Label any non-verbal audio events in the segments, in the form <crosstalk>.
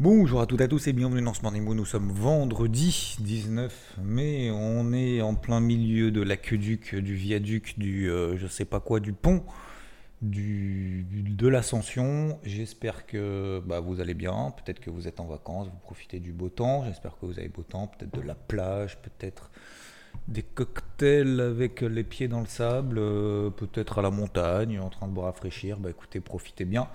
Bonjour à toutes et à tous et bienvenue dans ce Morning. Nous sommes vendredi 19 mai. On est en plein milieu de l'aqueduc, du viaduc, du euh, je sais pas quoi, du pont, du, de l'ascension. J'espère que bah, vous allez bien. Peut-être que vous êtes en vacances, vous profitez du beau temps. J'espère que vous avez beau temps. Peut-être de la plage, peut-être des cocktails avec les pieds dans le sable, euh, peut-être à la montagne, en train de boire rafraîchir. Bah écoutez, profitez bien.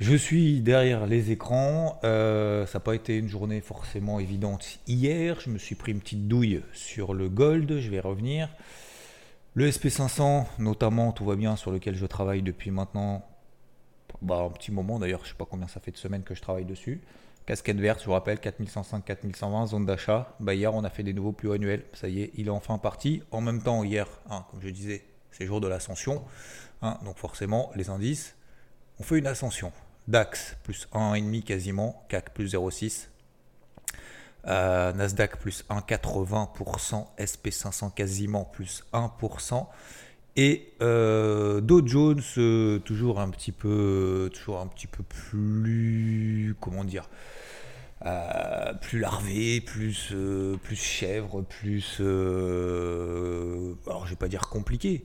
Je suis derrière les écrans. Euh, ça n'a pas été une journée forcément évidente hier. Je me suis pris une petite douille sur le Gold. Je vais revenir. Le SP500, notamment, tout va bien, sur lequel je travaille depuis maintenant bah, un petit moment. D'ailleurs, je ne sais pas combien ça fait de semaines que je travaille dessus. Casquette verte, je vous rappelle, 4105, 4120, zone d'achat. Bah, hier, on a fait des nouveaux plus annuels. Ça y est, il est enfin parti. En même temps, hier, hein, comme je disais, c'est jour de l'ascension. Hein, donc forcément, les indices, on fait une ascension. DAX plus 1,5 quasiment, CAC plus 0,6. Euh, Nasdaq plus 1,80%, SP500 quasiment plus 1%. Et euh, Dow Jones euh, toujours un petit peu, toujours un petit peu plus, comment dire, plus larvé, plus, plus chèvre, plus, alors je vais pas dire compliqué,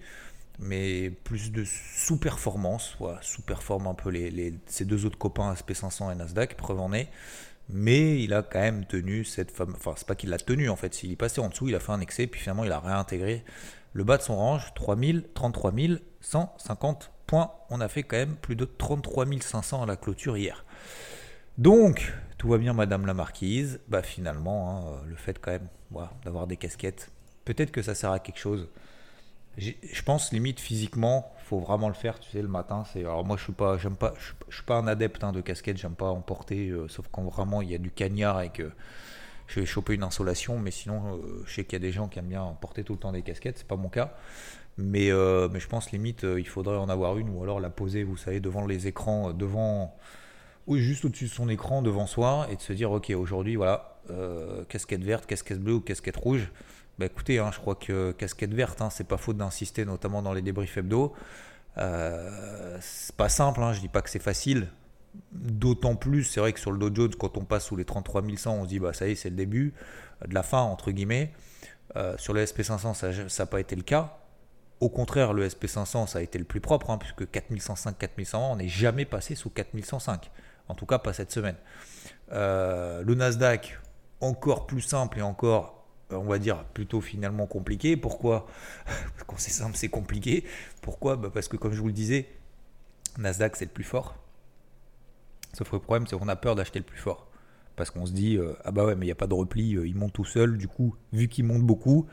mais plus de sous-performance, sous-performe un peu les, ces deux autres copains SP500 et Nasdaq, preuve en est. Mais il a quand même tenu cette fameuse. Enfin, c'est pas qu'il l'a tenu en fait, s'il est passé en dessous, il a fait un excès, puis finalement il a réintégré le bas de son range, 3000, 33 150 points. On a fait quand même plus de 33 500 à la clôture hier. Donc, tout va bien, Madame la Marquise. Bah, finalement, hein, le fait quand même d'avoir des casquettes, peut-être que ça sert à quelque chose je pense limite physiquement, faut vraiment le faire, tu sais, le matin. C'est alors moi je suis pas, j'aime pas, je, suis pas un adepte hein, de casquette, j'aime pas en porter, euh, sauf quand vraiment il y a du cagnard et que je vais choper une insolation. Mais sinon, euh, je sais qu'il y a des gens qui aiment bien porter tout le temps des casquettes, c'est pas mon cas. Mais, euh, mais je pense limite il faudrait en avoir une ou alors la poser, vous savez, devant les écrans, devant ou juste au-dessus de son écran devant soi et de se dire ok aujourd'hui voilà casquette verte, casquette bleue ou casquette rouge bah écoutez, hein, je crois que casquette verte, hein, c'est pas faute d'insister, notamment dans les débriefs hebdo. Euh, c'est pas simple, hein, je dis pas que c'est facile. D'autant plus, c'est vrai que sur le Dow Jones, quand on passe sous les 33 100, on se dit bah ça y est, c'est le début de la fin entre guillemets. Euh, sur le SP500, ça n'a pas été le cas. Au contraire, le SP500, ça a été le plus propre, hein, puisque 4105, 4120, on n'est jamais passé sous 4105. En tout cas, pas cette semaine. Euh, le Nasdaq, encore plus simple et encore on va dire, plutôt finalement compliqué. Pourquoi <laughs> Quand c'est simple, c'est compliqué. Pourquoi bah, Parce que comme je vous le disais, Nasdaq, c'est le plus fort. Sauf que le problème, c'est qu'on a peur d'acheter le plus fort. Parce qu'on se dit, euh, ah bah ouais, mais il n'y a pas de repli, euh, il monte tout seul. Du coup, vu qu'il monte beaucoup,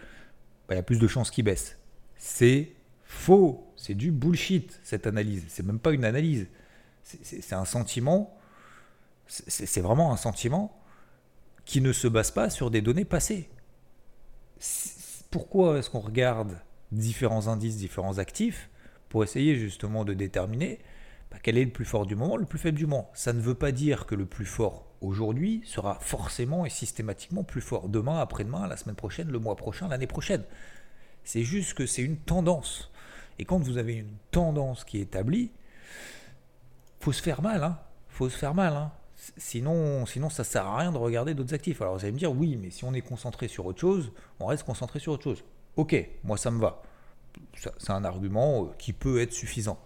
bah, il y a plus de chances qu'il baisse. C'est faux. C'est du bullshit, cette analyse. C'est même pas une analyse. C'est un sentiment. C'est vraiment un sentiment qui ne se base pas sur des données passées pourquoi est-ce qu'on regarde différents indices, différents actifs pour essayer justement de déterminer bah, quel est le plus fort du moment, le plus faible du moment. Ça ne veut pas dire que le plus fort aujourd'hui sera forcément et systématiquement plus fort demain, après-demain, la semaine prochaine, le mois prochain, l'année prochaine. C'est juste que c'est une tendance. Et quand vous avez une tendance qui est établie, faut se faire mal, hein. Faut se faire mal, hein. Sinon, sinon, ça sert à rien de regarder d'autres actifs. Alors vous allez me dire, oui, mais si on est concentré sur autre chose, on reste concentré sur autre chose. Ok, moi ça me va. C'est un argument euh, qui peut être suffisant.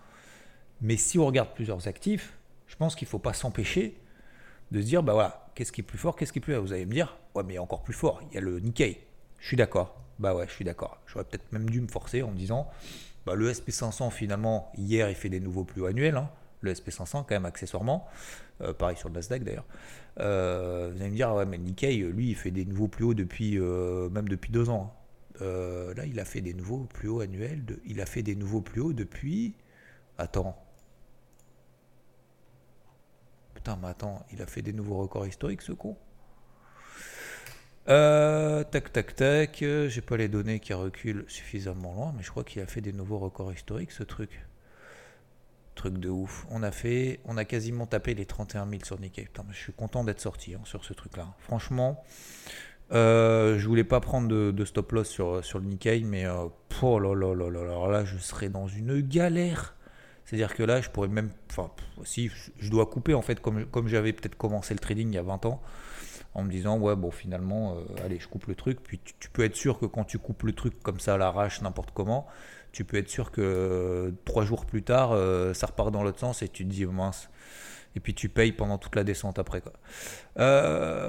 Mais si on regarde plusieurs actifs, je pense qu'il ne faut pas s'empêcher de se dire, bah voilà, qu'est-ce qui est plus fort, qu'est-ce qui est plus fort Vous allez me dire, ouais, mais encore plus fort, il y a le Nikkei. Je suis d'accord. Bah ouais, je suis d'accord. J'aurais peut-être même dû me forcer en me disant, bah le SP500 finalement, hier, il fait des nouveaux plus annuels. Hein le SP500 quand même accessoirement, euh, pareil sur le Nasdaq d'ailleurs. Euh, vous allez me dire, ouais, mais Nikkei, lui, il fait des nouveaux plus hauts depuis, euh, même depuis deux ans. là, il a fait des nouveaux plus hauts annuels, il a fait des nouveaux plus hauts depuis... Attends. Putain, mais attends, il a fait des nouveaux records historiques, ce con tac, tac, tac. J'ai pas les données qui reculent suffisamment loin, mais je crois qu'il a fait des nouveaux records historiques, ce truc. Truc de ouf. On a fait, on a quasiment tapé les 31 000 sur Nikkei. Je suis content d'être sorti hein, sur ce truc-là. Franchement, euh, je voulais pas prendre de, stop loss sur, sur le Nikkei, mais euh, oh là là là là là, là, je serais dans une galère C'est-à-dire que là, je pourrais même. Enfin, si je dois couper, en fait, comme, comme j'avais peut-être commencé le trading il y a 20 ans, en me disant, ouais, bon, finalement, euh, allez, je coupe le truc. Puis tu, peux être sûr que quand tu coupes le truc comme ça à l'arrache, n'importe comment, tu peux être sûr que euh, trois jours plus tard, euh, ça repart dans l'autre sens et tu te dis, mince. Et puis tu payes pendant toute la descente après. Quoi.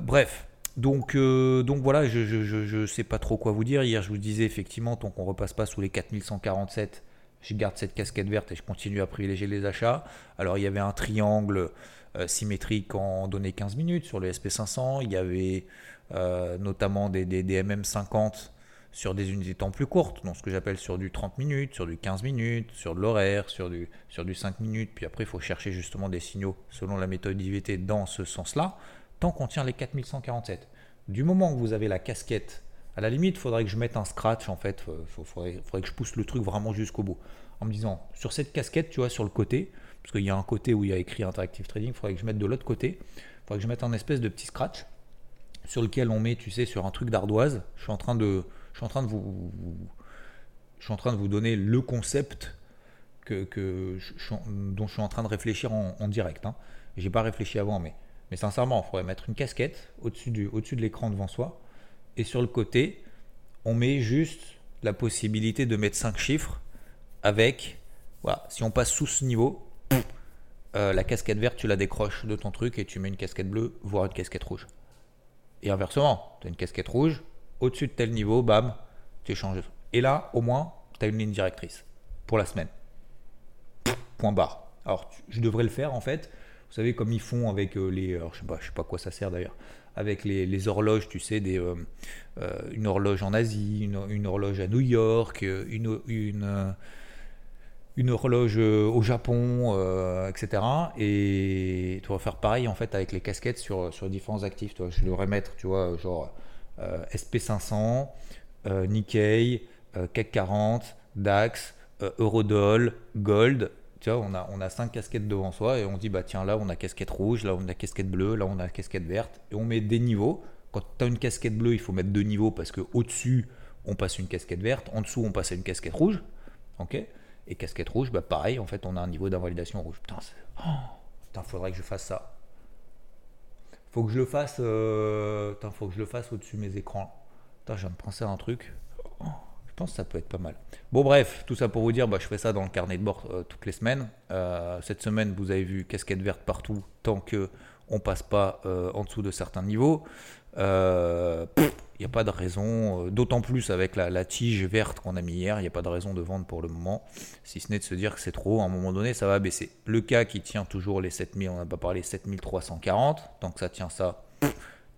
bref. Donc, donc voilà, je ne sais pas trop quoi vous dire. Hier, je vous disais effectivement, tant qu'on repasse pas sous les 4147, je garde cette casquette verte et je continue à privilégier les achats. Alors, il y avait un triangle euh, symétrique en données 15 minutes sur le SP500. Il y avait euh, notamment des, des, MM50 sur des unités temps plus courtes, donc ce que j'appelle sur du 30 minutes, sur du 15 minutes, sur de l'horaire, sur du, sur du 5 minutes. Puis après, il faut chercher justement des signaux selon la méthode d'IVT dans ce sens-là, tant qu'on tient les 4147. Du moment que vous avez la casquette, à la limite, il faudrait que je mette un scratch en fait, il faudrait, faudrait, que je pousse le truc vraiment jusqu'au bout. En me disant, sur cette casquette, tu vois, sur le côté, parce qu'il y a un côté où il y a écrit Interactive Trading, il faudrait que je mette de l'autre côté, il faudrait que je mette un espèce de petit scratch sur lequel on met, tu sais, sur un truc d'ardoise. Je suis en train de, je suis en train de vous, je suis en train de vous donner le concept que, dont je suis en train de réfléchir en, direct. Hein. J'ai pas réfléchi avant, mais, mais sincèrement, il faudrait mettre une casquette au-dessus du, au-dessus de l'écran devant soi, et sur le côté, on met juste la possibilité de mettre 5 chiffres avec, voilà, si on passe sous ce niveau, euh, la casquette verte, tu la décroches de ton truc et tu mets une casquette bleue, voire une casquette rouge. Et inversement, tu as une casquette rouge, au-dessus de tel niveau, bam, tu échanges. Et là, au moins, tu as une ligne directrice pour la semaine. Point barre. Alors, je devrais le faire en fait. Vous savez, comme ils font avec euh, les. Alors, je sais pas, je sais pas quoi ça sert d'ailleurs. Avec les, horloges, tu sais, des, euh, une horloge en Asie, une, horloge à New York, une, une une horloge euh, au Japon, euh, etc. Et tu vas faire pareil en fait avec les casquettes sur, sur différents actifs. Toi. Je devrais mettre, tu vois, genre euh, SP500, Nikkei, CAC 40, DAX, Eurodoll, Gold. Tu vois, on a, on a cinq casquettes devant soi et on dit, bah tiens, là on a casquette rouge, là on a casquette bleue, là on a casquette verte. Et on met des niveaux. Quand tu as une casquette bleue, il faut mettre deux niveaux parce que au-dessus, on passe une casquette verte, en dessous, on passe une casquette rouge. ok? Et casquette rouge, bah pareil, en fait, on a un niveau d'invalidation rouge. Putain, oh, faudrait que je fasse ça. Faut que je le fasse. Euh... faut que je le fasse au-dessus de mes écrans. Putain, je viens de penser à un truc. Oh, je pense que ça peut être pas mal. Bon, bref, tout ça pour vous dire, bah, je fais ça dans le carnet de bord euh, toutes les semaines. Euh, cette semaine, vous avez vu casquette verte partout, tant que on passe pas en dessous de certains niveaux. Il n'y a pas de raison, euh, d'autant plus avec la, tige verte qu'on a mis hier, il n'y a pas de raison de vendre pour le moment, si ce n'est de se dire que c'est trop, à un moment donné ça va baisser. Le cas qui tient toujours les 7000, on n'a pas parlé 7340, tant que ça tient ça,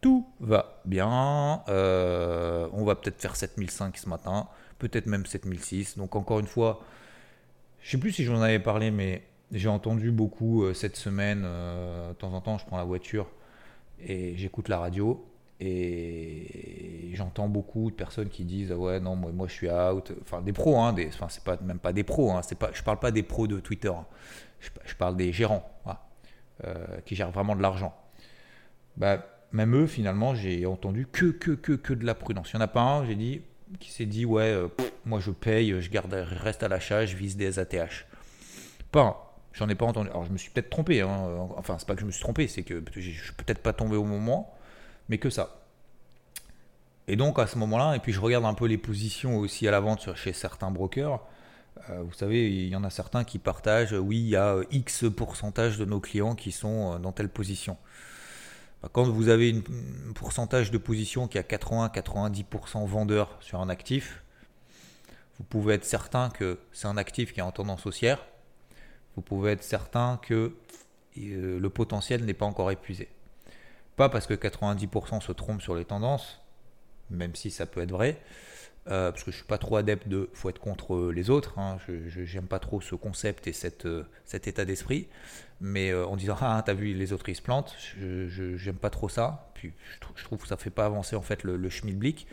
tout va bien. Euh, on va peut-être faire 7005 ce matin, peut-être même 7006. Donc encore une fois, je ne sais plus si j'en avais parlé, mais j'ai entendu beaucoup euh, cette semaine, de temps en temps je prends la voiture et j'écoute la radio et j'entends beaucoup de personnes qui disent ouais non moi, moi je suis out enfin des pros hein, des, enfin c'est pas même pas des pros hein, c'est pas je parle pas des pros de Twitter hein. je, parle des gérants euh, qui gèrent vraiment de l'argent bah, même eux finalement j'ai entendu que, que que que de la prudence il y en a pas un j'ai dit qui s'est dit ouais euh, moi je paye je garde reste à l'achat je vise des ATH pas J'en ai pas entendu. Alors je me suis peut-être trompé. Hein. Enfin, c'est pas que je me suis trompé, c'est que je suis peut-être pas tombé au moment mais que ça. Et donc à ce moment-là, et puis je regarde un peu les positions aussi à la vente chez certains brokers. Euh, vous savez, il y en a certains qui partagent, oui, il y a euh, X pourcentage de nos clients qui sont euh, dans telle position. Bah, quand vous avez un pourcentage de position qui a 80-90% vendeur sur un actif, vous pouvez être certain que c'est un actif qui est en tendance haussière. Vous pouvez être certain que le potentiel n'est pas encore épuisé. Pas parce que 90% se trompent sur les tendances, même si ça peut être vrai, euh, parce que je suis pas trop adepte de faut être contre les autres. Hein, je n'aime pas trop ce concept et cette, euh, cet état d'esprit. Mais euh, en disant ah t'as vu les autres ils se plantent, je j'aime pas trop ça. Puis je, trouve que ça fait pas avancer en fait le, le schmilblick.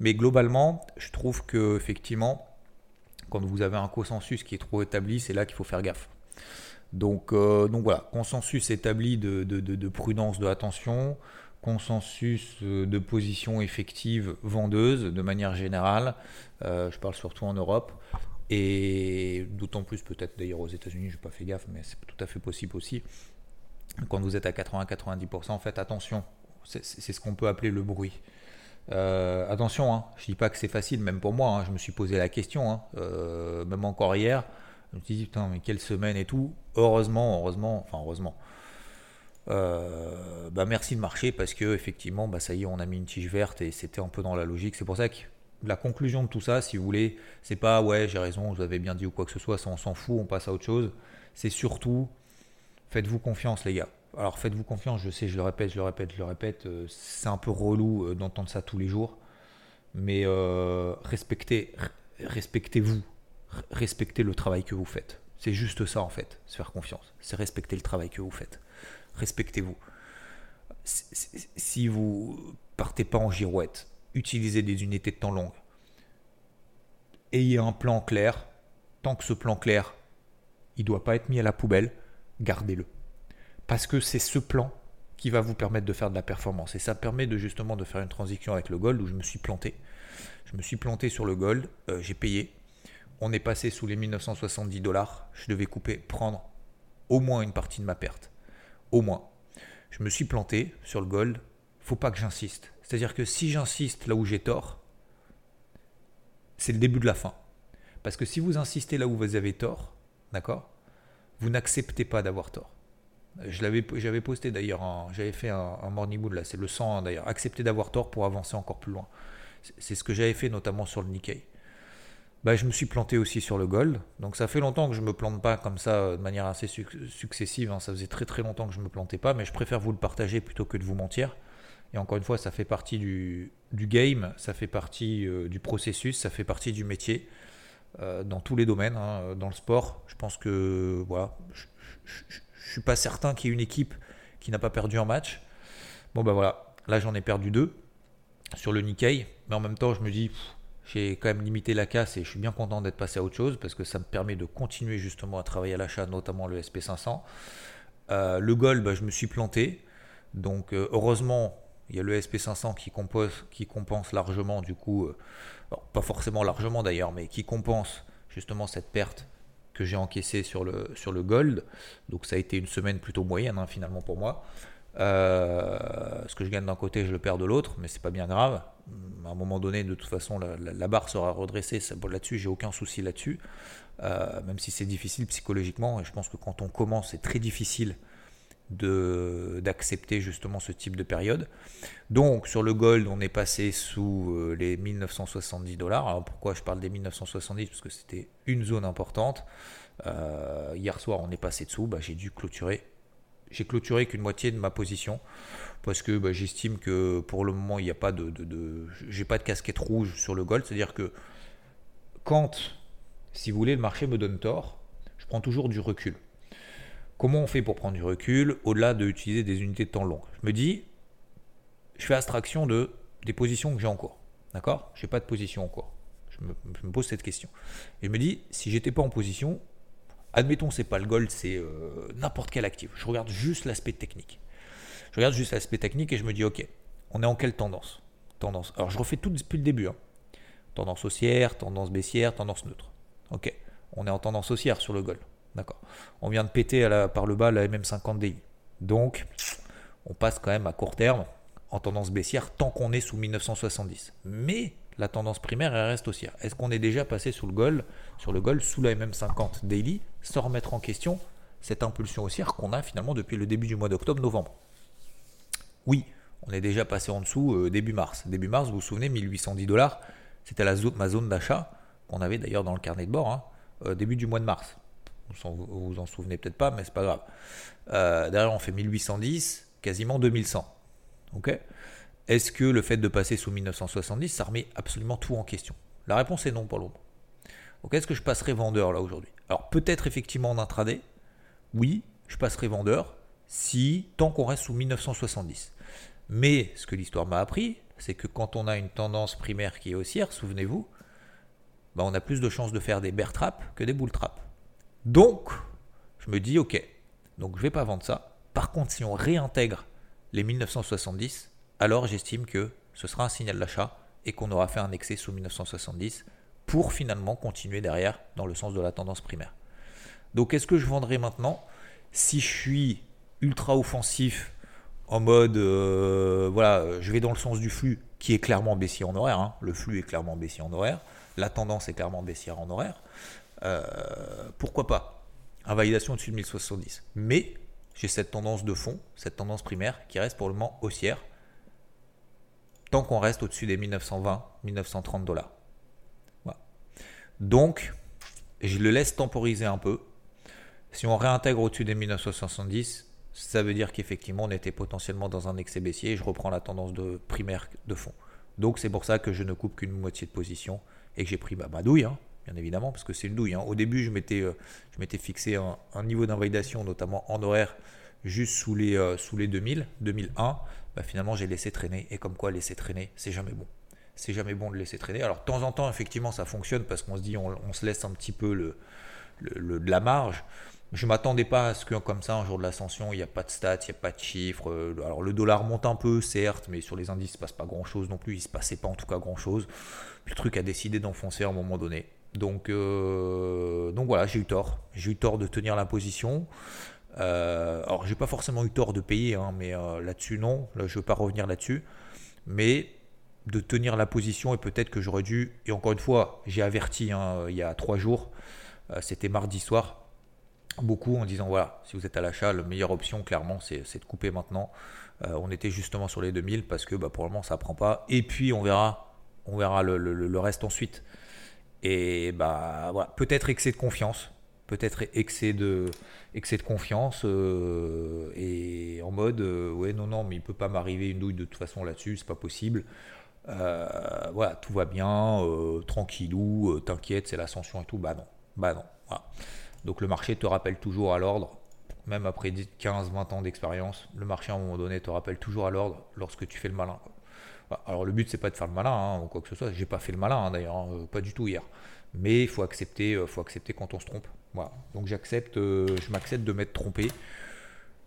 Mais globalement, je trouve que effectivement, quand vous avez un consensus qui est trop établi, c'est là qu'il faut faire gaffe. Donc, euh, donc voilà, consensus établi de, de, prudence, de attention, consensus euh, de position effective vendeuse de manière générale, euh, je parle surtout en Europe, Et d'autant plus peut-être d'ailleurs aux États-Unis, je n'ai pas fait gaffe, mais c'est tout à fait possible aussi. Quand vous êtes à 80-90%, en fait, attention, c'est ce qu'on peut appeler le bruit. Attention, hein, je dis pas que c'est facile, même pour moi, hein, je me suis posé la question, hein, même encore hier, je me suis dit, putain, mais quelle semaine et tout. Heureusement, heureusement, enfin heureusement. Euh, bah merci de marcher parce que effectivement, bah ça y est, on a mis une tige verte et c'était un peu dans la logique. C'est pour ça que la conclusion de tout ça, si vous voulez, c'est pas ouais, j'ai raison, vous avez bien dit ou quoi que ce soit, ça on s'en fout, on passe à autre chose. C'est surtout, faites-vous confiance, les gars. Alors faites-vous confiance, je sais, je le répète, je le répète, je le répète, euh, c'est un peu relou euh, d'entendre ça tous les jours, mais respectez, respectez-vous, respectez le travail que vous faites. C'est juste ça en fait, se faire confiance, c'est respecter le travail que vous faites. Respectez-vous. Si vous partez pas en girouette, utilisez des unités de temps longues. Ayez un plan clair. Tant que ce plan clair, il doit pas être mis à la poubelle, gardez-le. Parce que c'est ce plan qui va vous permettre de faire de la performance. Et ça permet de justement de faire une transition avec le gold où je me suis planté. Je me suis planté sur le gold, euh, j'ai payé. On est passé sous les 1970 dollars. Je devais couper, prendre au moins une partie de ma perte. Au moins. Je me suis planté sur le gold. Faut pas que j'insiste. C'est-à-dire que si j'insiste là où j'ai tort, c'est le début de la fin. Parce que si vous insistez là où vous avez tort, d'accord, vous n'acceptez pas d'avoir tort. J'avais posté d'ailleurs, j'avais fait un, morning mood là, c'est le 100 d'ailleurs. Accepter d'avoir tort pour avancer encore plus loin. C'est ce que j'avais fait notamment sur le Nikkei. Bah, je me suis planté aussi sur le gold. Donc ça fait longtemps que je ne me plante pas comme ça de manière assez successive. Hein. Ça faisait très très longtemps que je ne me plantais pas, mais je préfère vous le partager plutôt que de vous mentir. Et encore une fois, ça fait partie du, game, ça fait partie euh, du processus, ça fait partie du métier. Euh, dans tous les domaines, hein. dans le sport, je pense que voilà, je, suis pas certain qu'il y ait une équipe qui n'a pas perdu un match. Bon ben voilà, là j'en ai perdu deux sur le Nikkei, mais en même temps je me dis j'ai quand même limité la casse et je suis bien content d'être passé à autre chose parce que ça me permet de continuer justement à travailler à l'achat, notamment le SP500. Euh, le gold, bah, je me suis planté. Donc euh, heureusement, il y a le SP500 qui, compose, qui compense largement du coup, euh, pas forcément largement d'ailleurs, mais qui compense justement cette perte que j'ai encaissé sur le, sur le gold. Donc ça a été une semaine plutôt moyenne hein, finalement pour moi. Euh, ce que je gagne d'un côté, je le perds de l'autre, mais c'est pas bien grave. À un moment donné, de toute façon, la, barre sera redressée. Là-dessus, j'ai aucun souci là-dessus. Euh, même si c'est difficile psychologiquement, et je pense que quand on commence, c'est très difficile d'accepter justement ce type de période. Donc sur le gold, on est passé sous euh, les 1970 dollars. Alors pourquoi je parle des 1970 Parce que c'était une zone importante. Hier soir, on est passé dessous. Bah, j'ai dû clôturer. J'ai clôturé qu'une moitié de ma position parce que bah, j'estime que pour le moment, il n'y a pas de, de, de j'ai pas de casquette rouge sur le gold. C'est-à-dire que quand, si vous voulez, le marché me donne tort, je prends toujours du recul. Comment on fait pour prendre du recul au-delà d'utiliser des unités de temps longues Je me dis, je fais abstraction de, des positions que j'ai en cours. D'accord? Je n'ai pas de position en cours. Je me, pose cette question. Et je me dis, si j'étais pas en position, admettons c'est pas le gold, c'est euh, n'importe quel actif. Je regarde juste l'aspect technique. Je regarde juste l'aspect technique et je me dis, ok, on est en quelle tendance? Tendance. Alors je refais tout depuis le début. Hein. Tendance haussière, tendance baissière, tendance neutre. Ok, on est en tendance haussière sur le gold. D'accord. On vient de péter par le bas la MM50 DI. Donc, on passe quand même à court terme en tendance baissière tant qu'on est sous 1970. Mais la tendance primaire, reste haussière. Est-ce qu'on est déjà passé sous le gold, sur le gold sous la MM50 daily sans remettre en question cette impulsion haussière qu'on a finalement depuis le début du mois d'octobre-novembre Oui, on est déjà passé en dessous euh, début mars. Début mars, vous vous souvenez, 1810 dollars, c'était ma zone d'achat qu'on avait d'ailleurs dans le carnet de bord, hein, euh, début du mois de mars. Vous vous en souvenez peut-être pas, mais c'est pas grave. Euh, derrière, on fait 1810, quasiment 2100. Ok? Est-ce que le fait de passer sous 1970, ça remet absolument tout en question? La réponse est non pour le moment. Donc est-ce que je passerai vendeur là aujourd'hui? Alors peut-être effectivement en intraday. Oui, je passerai vendeur si tant qu'on reste sous 1970. Mais ce que l'histoire m'a appris, c'est que quand on a une tendance primaire qui est haussière, souvenez-vous, bah, on a plus de chances de faire des bear traps que des bull traps. Donc, je me dis, ok, donc je ne vais pas vendre ça. Par contre, si on réintègre les 1970, alors j'estime que ce sera un signal d'achat et qu'on aura fait un excès sous 1970 pour finalement continuer derrière dans le sens de la tendance primaire. Donc est-ce que je vendrai maintenant? Si je suis ultra offensif en mode euh, voilà, je vais dans le sens du flux qui est clairement baissier en horaire, hein. le flux est clairement baissier en horaire, la tendance est clairement baissière en horaire, euh, pourquoi pas? Invalidation au-dessus de 1070. Mais j'ai cette tendance de fond, cette tendance primaire qui reste pour le moment haussière tant qu'on reste au-dessus des 1920, 1930 dollars. Donc, je le laisse temporiser un peu. Si on réintègre au-dessus des 1970, ça veut dire qu'effectivement on était potentiellement dans un excès baissier et je reprends la tendance de primaire de fond. Donc c'est pour ça que je ne coupe qu'une moitié de position et que j'ai pris ma douille, hein, bien évidemment, parce que c'est une douille. Hein. Au début, je m'étais, euh, je m'étais fixé un, niveau d'invalidation, notamment en horaire, juste sous les, euh, sous les 2000, 2001. Bah, finalement, j'ai laissé traîner. Et comme quoi, laisser traîner, c'est jamais bon. C'est jamais bon de laisser traîner. Alors, de temps en temps, effectivement, ça fonctionne parce qu'on se dit, on, se laisse un petit peu le, le, de la marge. Je m'attendais pas à ce que, comme ça, un jour de l'ascension, il n'y a pas de stats, il n'y a pas de chiffres. Euh, alors, le dollar monte un peu, certes, mais sur les indices, il se passe pas grand-chose non plus. Il se passait pas, en tout cas, grand-chose. Le truc a décidé d'enfoncer à un moment donné. Donc, euh, donc voilà, j'ai eu tort. J'ai eu tort de tenir la position. Euh, alors, j'ai pas forcément eu tort de payer, hein, mais euh, là-dessus, non. Là, je ne veux pas revenir là-dessus. Mais de tenir la position, et peut-être que j'aurais dû. Et encore une fois, j'ai averti hein, il y a trois jours, euh, c'était mardi soir, beaucoup en disant voilà, si vous êtes à l'achat, la meilleure option, clairement, c'est de couper maintenant. on était justement sur les 2000 parce que bah, pour le moment, ça prend pas. Et puis, on verra, on verra le, reste ensuite. Et bah, peut-être excès de confiance peut-être excès de, excès de confiance euh, et en mode euh, ouais non non mais il peut pas m'arriver une douille de toute façon là-dessus c'est pas possible. Euh, voilà tout va bien tranquillou t'inquiète c'est l'ascension et tout. Bah non bah non donc le marché te rappelle toujours à l'ordre même après 15-20 ans d'expérience le marché à un moment donné te rappelle toujours à l'ordre lorsque tu fais le malin. Alors le but c'est pas de faire le malin hein, ou quoi que ce soit. J'ai pas fait le malin hein, d'ailleurs hein, pas du tout hier. Mais il faut accepter faut accepter quand on se trompe donc j'accepte, euh, je m'accepte de m'être trompé.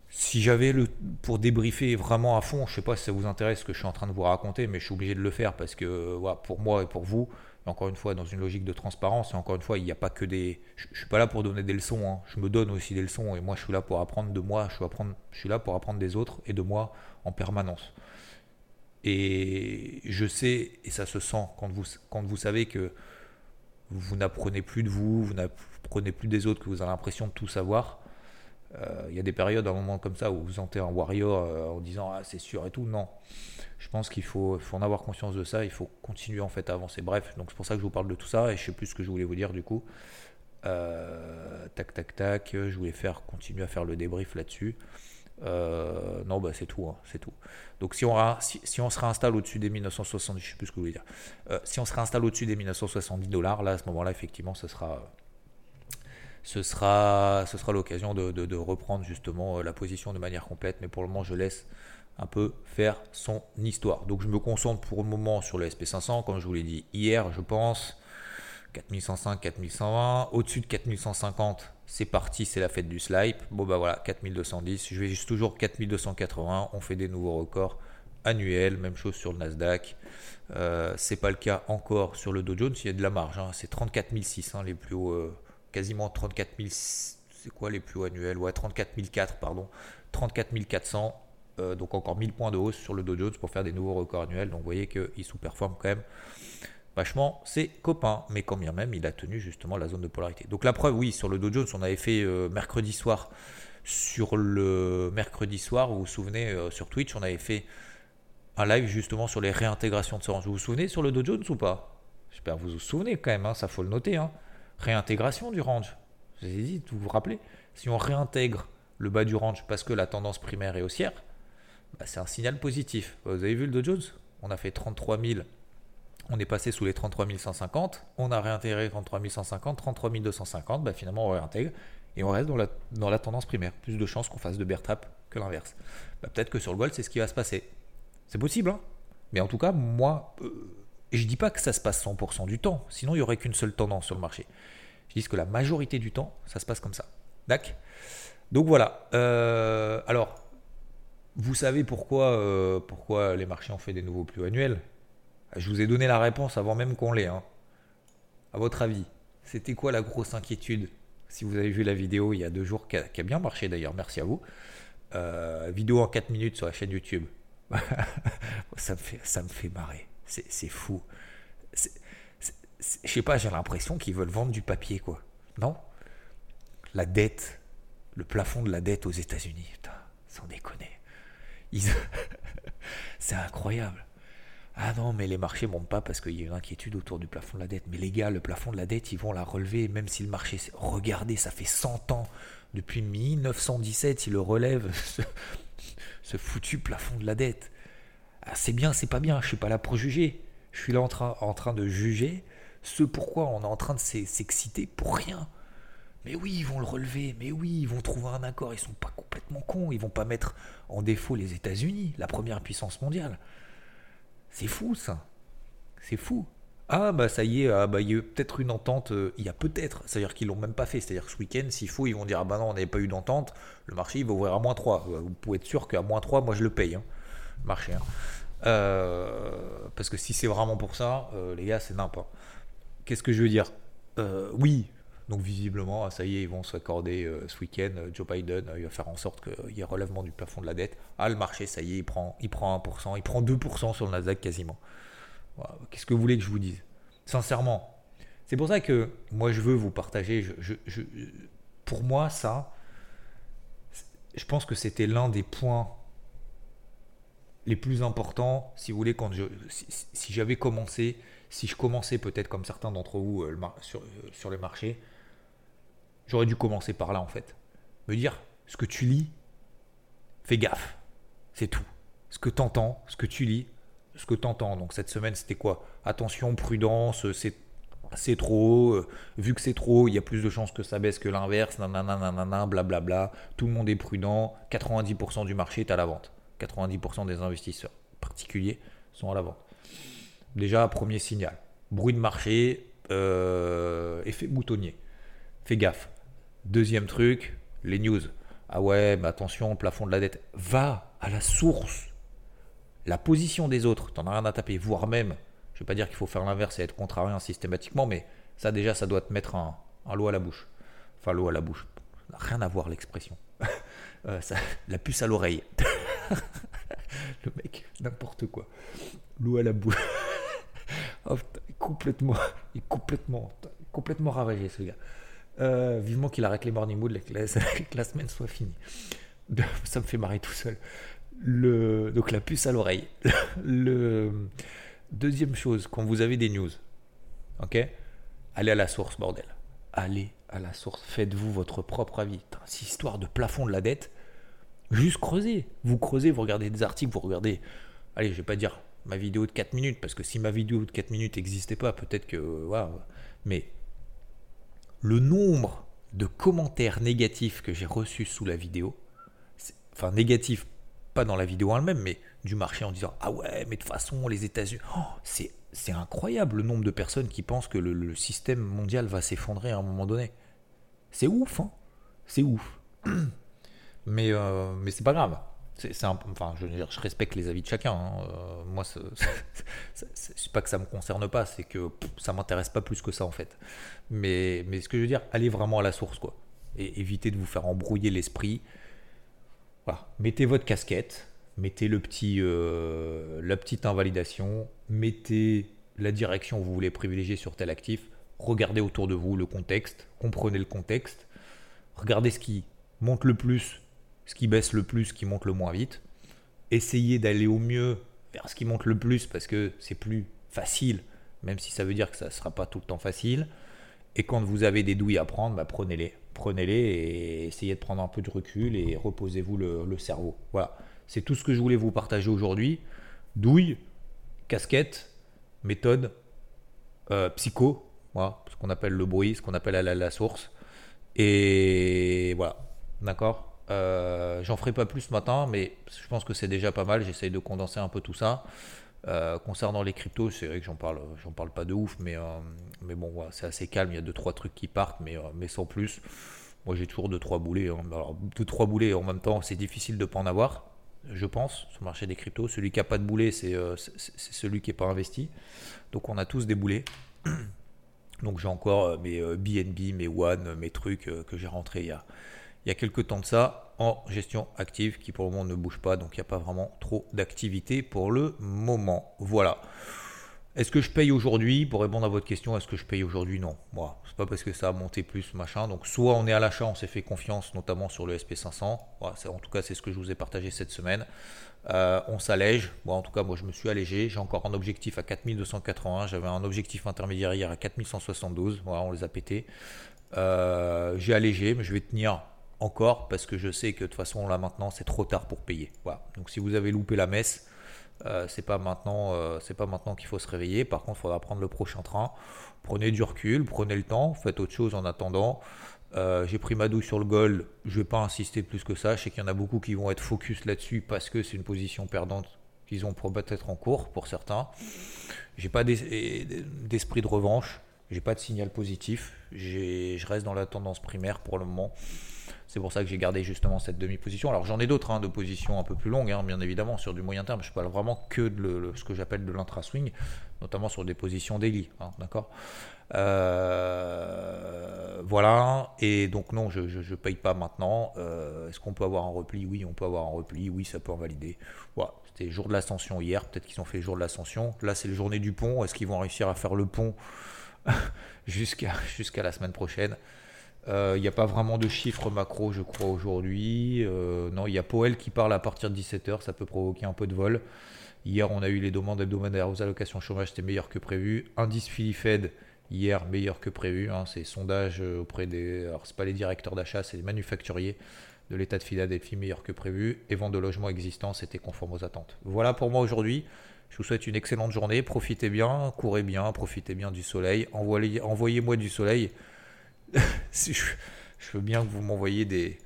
Si j'avais le pour débriefer vraiment à fond, je sais pas si ça vous intéresse ce que je suis en train de vous raconter, mais je suis obligé de le faire parce que voilà, pour moi et pour vous, encore une fois dans une logique de transparence, et encore une fois il n'y a pas que des, je, suis pas là pour donner des leçons, hein. je me donne aussi des leçons et moi je suis là pour apprendre de moi, je suis, apprendre, je suis là pour apprendre des autres et de moi en permanence. Et je sais et ça se sent quand vous quand vous savez que vous n'apprenez plus de vous, vous n'apprenez plus des autres, que vous avez l'impression de tout savoir. Euh, il y a des périodes, un moment comme ça, où vous sentez un warrior euh, en disant ah c'est sûr et tout. Non, je pense qu'il faut, en avoir conscience de ça. Il faut continuer en fait à avancer. Bref, donc c'est pour ça que je vous parle de tout ça et je sais plus ce que je voulais vous dire du coup. Euh, tac tac tac. Je voulais faire continuer à faire le débrief là-dessus. Non, bah c'est tout, hein, c'est tout. Donc si on, si, on se réinstalle au-dessus des 1970, je sais plus ce que dire. Si on se réinstalle au-dessus des 1970 dollars, là à ce moment-là, effectivement, ce sera, ce sera, ce sera l'occasion de, reprendre justement euh, la position de manière complète. Mais pour le moment, je laisse un peu faire son histoire. Donc je me concentre pour le moment sur le SP500, comme je vous l'ai dit hier, je pense. 4105, 4120, au-dessus de 4150, c'est parti, c'est la fête du slipe. Bon bah voilà, 4210, je vais juste toujours 4280, on fait des nouveaux records annuels, même chose sur le Nasdaq. Euh, c'est pas le cas encore sur le Dow Jones, il y a de la marge, hein. c'est 34 600 les plus hauts, euh, quasiment 34 000, c'est quoi les plus annuels? Ouais, 34 004, pardon, 34 400. Euh, donc encore 1000 points de hausse sur le Dow Jones pour faire des nouveaux records annuels. Donc vous voyez qu'il sous-performe quand même vachement ses copains. Mais quand bien même, il a tenu justement la zone de polarité. Donc la preuve, oui, sur le Dow Jones, on avait fait euh, mercredi soir. Sur le mercredi soir, vous vous souvenez, euh, sur Twitch, on avait fait un live justement sur les réintégrations de ce range. Vous vous souvenez sur le Dow Jones ou pas? J'espère que vous vous souvenez quand même, hein, ça faut le noter. Hein. Réintégration du range. J'ai dit, vous vous rappelez Si on réintègre le bas du range parce que la tendance primaire est haussière, bah, c'est un signal positif. Vous avez vu le Dow Jones? On a fait 33 000 on est passé sous les 33 150, on a réintégré 33 150, 33 250, bah finalement on réintègre et on reste dans la, tendance primaire. Plus de chances qu'on fasse de bear trap que l'inverse. Bah, peut-être que sur le gold, c'est ce qui va se passer. C'est possible, hein mais en tout cas, moi, je euh, je dis pas que ça se passe 100% du temps, sinon il n'y aurait qu'une seule tendance sur le marché. Je dis que la majorité du temps, ça se passe comme ça. D'accord? Donc voilà. Euh, alors, vous savez pourquoi, euh, pourquoi les marchés ont fait des nouveaux plus annuels? Je vous ai donné la réponse avant même qu'on l'ait. Hein. À votre avis, c'était quoi la grosse inquiétude? Si vous avez vu la vidéo il y a deux jours, qui a, bien marché d'ailleurs, merci à vous. Euh, vidéo en 4 minutes sur la chaîne YouTube. <laughs> ça me fait marrer. C'est fou. Je sais pas, j'ai l'impression qu'ils veulent vendre du papier, quoi. Non? La dette, le plafond de la dette aux États-Unis, putain, sans déconner. <laughs> C'est incroyable. Ah non, mais les marchés montent pas parce qu'il y a une inquiétude autour du plafond de la dette. Mais les gars, le plafond de la dette, ils vont la relever, même si le marché. Regardez, ça fait 100 ans. Depuis 1917, ils le relèvent, <laughs> ce, foutu plafond de la dette. Ah, c'est bien, c'est pas bien, je suis pas là pour juger. Je suis là en train, de juger ce pourquoi on est en train de s'exciter pour rien. Mais oui, ils vont le relever, mais oui, ils vont trouver un accord, ils sont pas complètement cons, ils vont pas mettre en défaut les États-Unis, la première puissance mondiale. C'est fou ça. C'est fou. Ah bah ça y est, ah, bah, il y a peut-être une entente, euh, il y a peut-être, c'est-à-dire qu'ils l'ont même pas fait, c'est-à-dire que ce week-end, s'il faut, ils vont dire ah bah non, on n'avait pas eu d'entente, le marché il va ouvrir à moins 3. Euh, vous pouvez être sûr qu'à moins 3, moi je le paye, hein, marché. Hein. Euh, parce que si c'est vraiment pour ça, les gars, c'est n'importe. Qu'est-ce que je veux dire? Oui, donc visiblement, ah, ça y est, ils vont s'accorder ce week-end. Joe Biden, il va faire en sorte qu'il y ait relèvement du plafond de la dette. Ah, le marché, ça y est, il prend, il prend 1%, il prend 2% sur le Nasdaq quasiment. Qu'est-ce que vous voulez que je vous dise? Sincèrement. C'est pour ça que moi, je veux vous partager. Pour moi, ça, je pense que c'était l'un des points les plus importants, si vous voulez, quand je, si, j'avais commencé, si je commençais peut-être comme certains d'entre vous euh, sur, euh, sur le marché, J'aurais dû commencer par là en fait. Me dire, ce que tu lis, fais gaffe. C'est tout. Ce que tu entends, ce que tu lis, ce que tu entends. Donc cette semaine, c'était quoi? Attention, prudence, c'est c'est trop, euh, vu que c'est trop, il y a plus de chances que ça baisse que l'inverse, nanana, nanana, blablabla, tout le monde est prudent, 90% du marché est à la vente, 90% des investisseurs particuliers sont à la vente. Déjà, premier signal, bruit de marché, euh, effet boutonnier, fais gaffe, Deuxième truc, les news. Ah ouais, mais attention, plafond de la dette. Va à la source. La position des autres, t'en as rien à taper. Voire même, je ne vais pas dire qu'il faut faire l'inverse et être contrariant systématiquement, mais ça déjà, ça doit te mettre un, lot à la bouche. Enfin, l'eau à la bouche. Rien à voir l'expression. <laughs> Euh, la puce à l'oreille. <laughs> <laughs> le mec, n'importe quoi. L'eau à la bouche. <laughs> oh, complètement, il est complètement, complètement ravagé ce gars. Euh, vivement qu'il arrête les morning mood, <laughs> que la, semaine soit finie. Ça me fait marrer tout seul. Le, donc la puce à l'oreille. Le, deuxième chose, quand vous avez des news, ok, allez à la source, bordel. Allez à la source. Faites-vous votre propre avis. Cette histoire de plafond de la dette, juste creusez. Vous creusez, vous regardez des articles, vous regardez. Allez, je vais pas dire ma vidéo de 4 minutes, parce que si ma vidéo de 4 minutes n'existait pas, peut-être que. Voilà. Mais le nombre de commentaires négatifs que j'ai reçus sous la vidéo, enfin négatifs, pas dans la vidéo elle-même, mais du marché en disant Ah ouais, mais de toute façon, les États-Unis, oh, c'est, incroyable le nombre de personnes qui pensent que le, système mondial va s'effondrer à un moment donné. C'est ouf, hein C'est ouf. <clears throat> Mais, euh, mais c'est pas grave. C'est, enfin, je, respecte les avis de chacun. Hein. Euh, moi, c'est pas que ça me concerne pas, c'est que ça m'intéresse pas plus que ça en fait. Mais, mais ce que je veux dire, allez vraiment à la source, quoi. Et évitez de vous faire embrouiller l'esprit. Voilà. Mettez votre casquette, mettez le petit, euh, la petite invalidation, mettez la direction que vous voulez privilégier sur tel actif. Regardez autour de vous le contexte, comprenez le contexte, regardez ce qui monte le plus ce qui baisse le plus, ce qui monte le moins vite. Essayez d'aller au mieux vers ce qui monte le plus parce que c'est plus facile, même si ça veut dire que ça ne sera pas tout le temps facile. Et quand vous avez des douilles à prendre, bah, prenez-les. Prenez-les et essayez de prendre un peu de recul et reposez-vous le, cerveau. Voilà, c'est tout ce que je voulais vous partager aujourd'hui. Douille, casquette, méthode, euh, psycho, ce qu'on appelle le bruit, ce qu'on appelle la source. Et voilà, d'accord? Euh, j'en ferai pas plus ce matin, mais je pense que c'est déjà pas mal. J'essaye de condenser un peu tout ça. Euh, concernant les cryptos, c'est vrai que j'en parle, j'en parle pas de ouf, mais, euh, mais bon, c'est assez calme. Il y a deux trois trucs qui partent, mais, mais sans plus. Moi, j'ai toujours deux trois boulets. Hein. Alors, deux trois boulets en même temps, c'est difficile de pas en avoir, je pense, sur le marché des cryptos. Celui qui a pas de boulet, c'est celui qui est pas investi. Donc, on a tous des boulets. Donc j'ai encore mes BNB, mes One, mes trucs que j'ai rentrés il y a, il y a quelques temps de ça en gestion active qui pour le moment ne bouge pas. Donc il n'y a pas vraiment trop d'activité pour le moment. Voilà. Est-ce que je paye aujourd'hui Pour répondre à votre question, est-ce que je paye aujourd'hui? Non. Moi, c'est pas parce que ça a monté plus, machin. Donc, soit on est à l'achat, on s'est fait confiance, notamment sur le SP500. en tout cas, c'est ce que je vous ai partagé cette semaine. Euh, on s'allège. Bon, en tout cas, moi, je me suis allégé. J'ai encore un objectif à 4281. J'avais un objectif intermédiaire hier à 4172. Voilà, on les a pétés. Euh, j'ai allégé, mais je vais tenir encore parce que je sais que de toute façon, là maintenant, c'est trop tard pour payer. Donc, si vous avez loupé la messe, euh, c'est pas maintenant, euh, c'est pas maintenant qu'il faut se réveiller. Par contre, il faudra prendre le prochain train. Prenez du recul, prenez le temps, faites autre chose en attendant. Euh, j'ai pris ma douche sur le gold. Je vais pas insister plus que ça. Je sais qu'il y en a beaucoup qui vont être focus là-dessus parce que c'est une position perdante qu'ils ont peut-être en cours pour certains. J'ai pas d'esprit de revanche. J'ai pas de signal positif. Je reste dans la tendance primaire pour le moment. C'est pour ça que j'ai gardé justement cette demi-position. Alors j'en ai d'autres hein, de positions un peu plus longues, hein, bien évidemment, sur du moyen terme. Je parle vraiment que de ce que j'appelle de l'intra-swing, notamment sur des positions daily. Hein, d'accord? Euh, Voilà. Et donc non, je ne paye pas maintenant. Euh, est-ce qu'on peut avoir un repli? Oui, on peut avoir un repli. Oui, ça peut en valider. Voilà. C'était jour de l'ascension hier. Peut-être qu'ils ont fait jour de l'ascension. Là, c'est le journée du pont. Est-ce qu'ils vont réussir à faire le pont <laughs> jusqu'à la semaine prochaine? Il euh, n'y a pas vraiment de chiffres macro, je crois, aujourd'hui. Euh, non, il y a Powell qui parle à partir de 17h, ça peut provoquer un peu de vol. Hier, on a eu les demandes hebdomadaires aux allocations chômage, c'était meilleur que prévu. Indice Philly Fed, hier, meilleur que prévu. Hein, c'est sondage auprès des. Alors, ce pas les directeurs d'achat, c'est les manufacturiers de l'état de Philadelphie, meilleur que prévu. Et vente de logements existants, c'était conforme aux attentes. Voilà pour moi aujourd'hui. Je vous souhaite une excellente journée. Profitez bien, courez bien, profitez bien du soleil. Envoyez-moi du soleil. <laughs> je, veux bien que vous m'envoyiez des,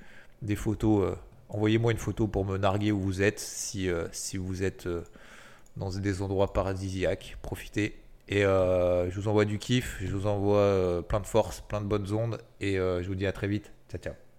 des photos. Euh, envoyez-moi une photo pour me narguer où vous êtes, si, euh, si vous êtes euh, dans des endroits paradisiaques. Profitez. Et je vous envoie du kiff, je vous envoie plein de force, plein de bonnes ondes. Et je vous dis à très vite. Ciao, ciao.